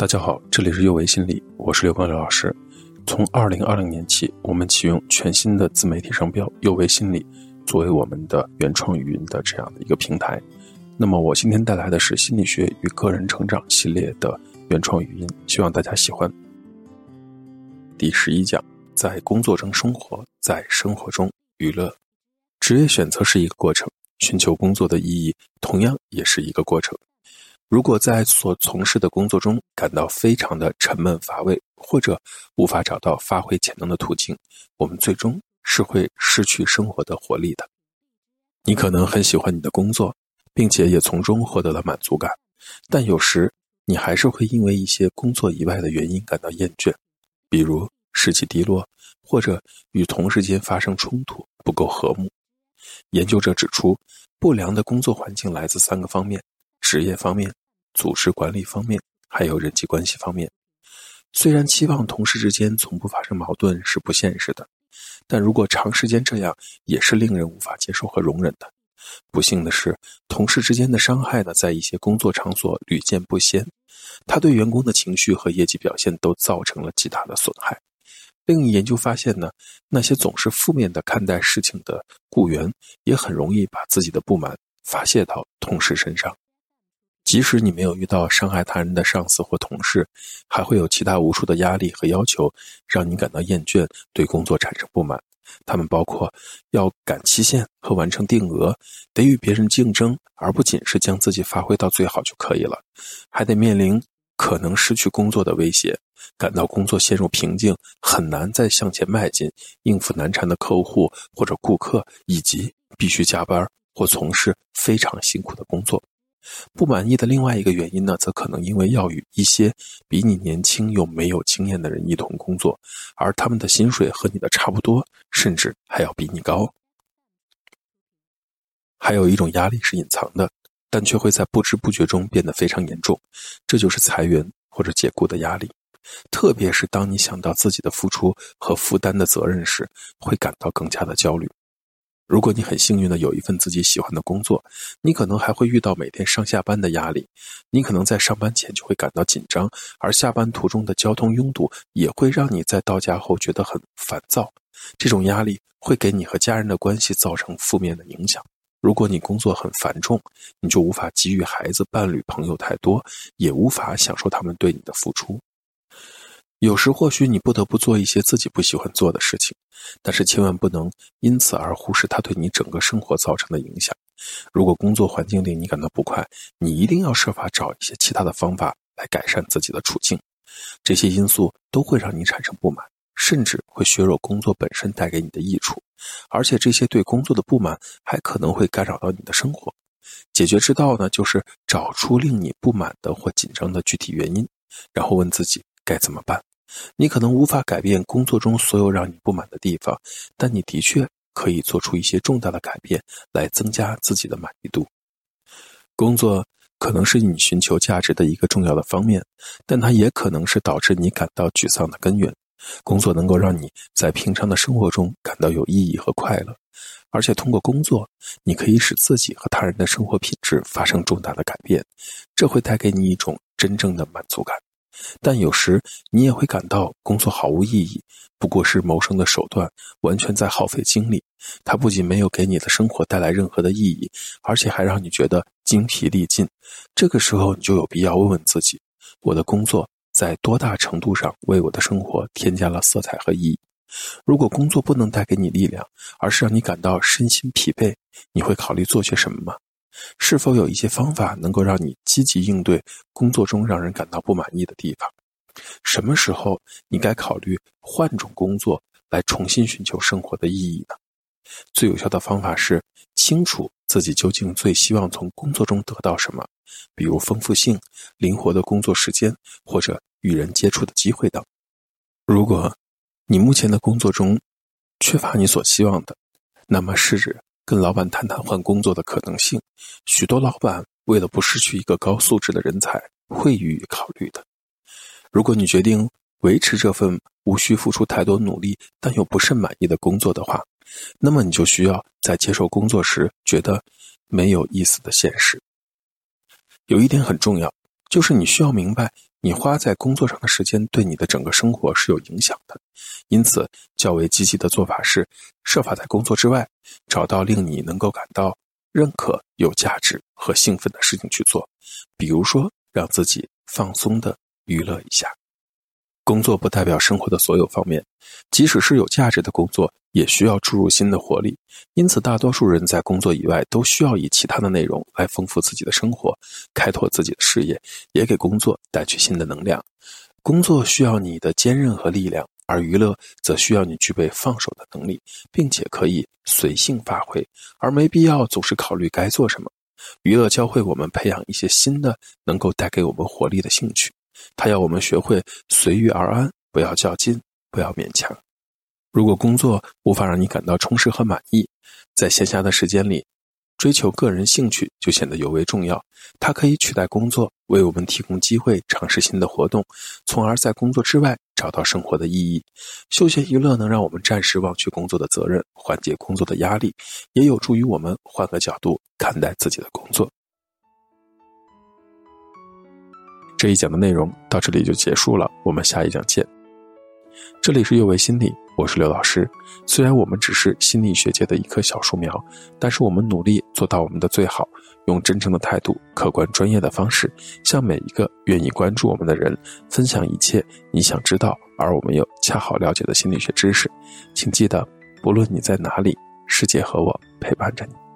大家好，这里是右维心理，我是刘光刘老师。从二零二零年起，我们启用全新的自媒体商标“右维心理”作为我们的原创语音的这样的一个平台。那么，我今天带来的是心理学与个人成长系列的原创语音，希望大家喜欢。第十一讲，在工作中生活，在生活中娱乐。职业选择是一个过程，寻求工作的意义同样也是一个过程。如果在所从事的工作中感到非常的沉闷乏味，或者无法找到发挥潜能的途径，我们最终是会失去生活的活力的。你可能很喜欢你的工作，并且也从中获得了满足感，但有时你还是会因为一些工作以外的原因感到厌倦，比如士气低落，或者与同事间发生冲突，不够和睦。研究者指出，不良的工作环境来自三个方面：职业方面。组织管理方面，还有人际关系方面。虽然期望同事之间从不发生矛盾是不现实的，但如果长时间这样，也是令人无法接受和容忍的。不幸的是，同事之间的伤害呢，在一些工作场所屡见不鲜。他对员工的情绪和业绩表现都造成了极大的损害。另一研究发现呢，那些总是负面的看待事情的雇员，也很容易把自己的不满发泄到同事身上。即使你没有遇到伤害他人的上司或同事，还会有其他无数的压力和要求，让你感到厌倦，对工作产生不满。他们包括要赶期限和完成定额，得与别人竞争，而不仅是将自己发挥到最好就可以了，还得面临可能失去工作的威胁，感到工作陷入瓶颈，很难再向前迈进，应付难缠的客户或者顾客，以及必须加班或从事非常辛苦的工作。不满意的另外一个原因呢，则可能因为要与一些比你年轻又没有经验的人一同工作，而他们的薪水和你的差不多，甚至还要比你高。还有一种压力是隐藏的，但却会在不知不觉中变得非常严重，这就是裁员或者解雇的压力。特别是当你想到自己的付出和负担的责任时，会感到更加的焦虑。如果你很幸运的有一份自己喜欢的工作，你可能还会遇到每天上下班的压力。你可能在上班前就会感到紧张，而下班途中的交通拥堵也会让你在到家后觉得很烦躁。这种压力会给你和家人的关系造成负面的影响。如果你工作很繁重，你就无法给予孩子、伴侣、朋友太多，也无法享受他们对你的付出。有时或许你不得不做一些自己不喜欢做的事情，但是千万不能因此而忽视它对你整个生活造成的影响。如果工作环境令你感到不快，你一定要设法找一些其他的方法来改善自己的处境。这些因素都会让你产生不满，甚至会削弱工作本身带给你的益处，而且这些对工作的不满还可能会干扰到你的生活。解决之道呢，就是找出令你不满的或紧张的具体原因，然后问自己该怎么办。你可能无法改变工作中所有让你不满的地方，但你的确可以做出一些重大的改变来增加自己的满意度。工作可能是你寻求价值的一个重要的方面，但它也可能是导致你感到沮丧的根源。工作能够让你在平常的生活中感到有意义和快乐，而且通过工作，你可以使自己和他人的生活品质发生重大的改变，这会带给你一种真正的满足感。但有时你也会感到工作毫无意义，不过是谋生的手段，完全在耗费精力。它不仅没有给你的生活带来任何的意义，而且还让你觉得精疲力尽。这个时候，你就有必要问问自己：我的工作在多大程度上为我的生活添加了色彩和意义？如果工作不能带给你力量，而是让你感到身心疲惫，你会考虑做些什么吗？是否有一些方法能够让你积极应对工作中让人感到不满意的地方？什么时候你该考虑换种工作来重新寻求生活的意义呢？最有效的方法是清楚自己究竟最希望从工作中得到什么，比如丰富性、灵活的工作时间或者与人接触的机会等。如果你目前的工作中缺乏你所希望的，那么试着。跟老板谈谈换工作的可能性，许多老板为了不失去一个高素质的人才，会予以考虑的。如果你决定维持这份无需付出太多努力但又不甚满意的工作的话，那么你就需要在接受工作时觉得没有意思的现实。有一点很重要，就是你需要明白，你花在工作上的时间对你的整个生活是有影响的。因此，较为积极的做法是，设法在工作之外找到令你能够感到认可、有价值和兴奋的事情去做，比如说让自己放松的娱乐一下。工作不代表生活的所有方面，即使是有价值的工作，也需要注入新的活力。因此，大多数人在工作以外都需要以其他的内容来丰富自己的生活，开拓自己的事业，也给工作带去新的能量。工作需要你的坚韧和力量，而娱乐则需要你具备放手的能力，并且可以随性发挥，而没必要总是考虑该做什么。娱乐教会我们培养一些新的能够带给我们活力的兴趣。他要我们学会随遇而安，不要较劲，不要勉强。如果工作无法让你感到充实和满意，在闲暇的时间里，追求个人兴趣就显得尤为重要。它可以取代工作，为我们提供机会尝试新的活动，从而在工作之外找到生活的意义。休闲娱乐能让我们暂时忘却工作的责任，缓解工作的压力，也有助于我们换个角度看待自己的工作。这一讲的内容到这里就结束了，我们下一讲见。这里是幼为心理，我是刘老师。虽然我们只是心理学界的一棵小树苗，但是我们努力做到我们的最好，用真诚的态度、客观专业的方式，向每一个愿意关注我们的人分享一切你想知道而我们又恰好了解的心理学知识。请记得，不论你在哪里，世界和我陪伴着你。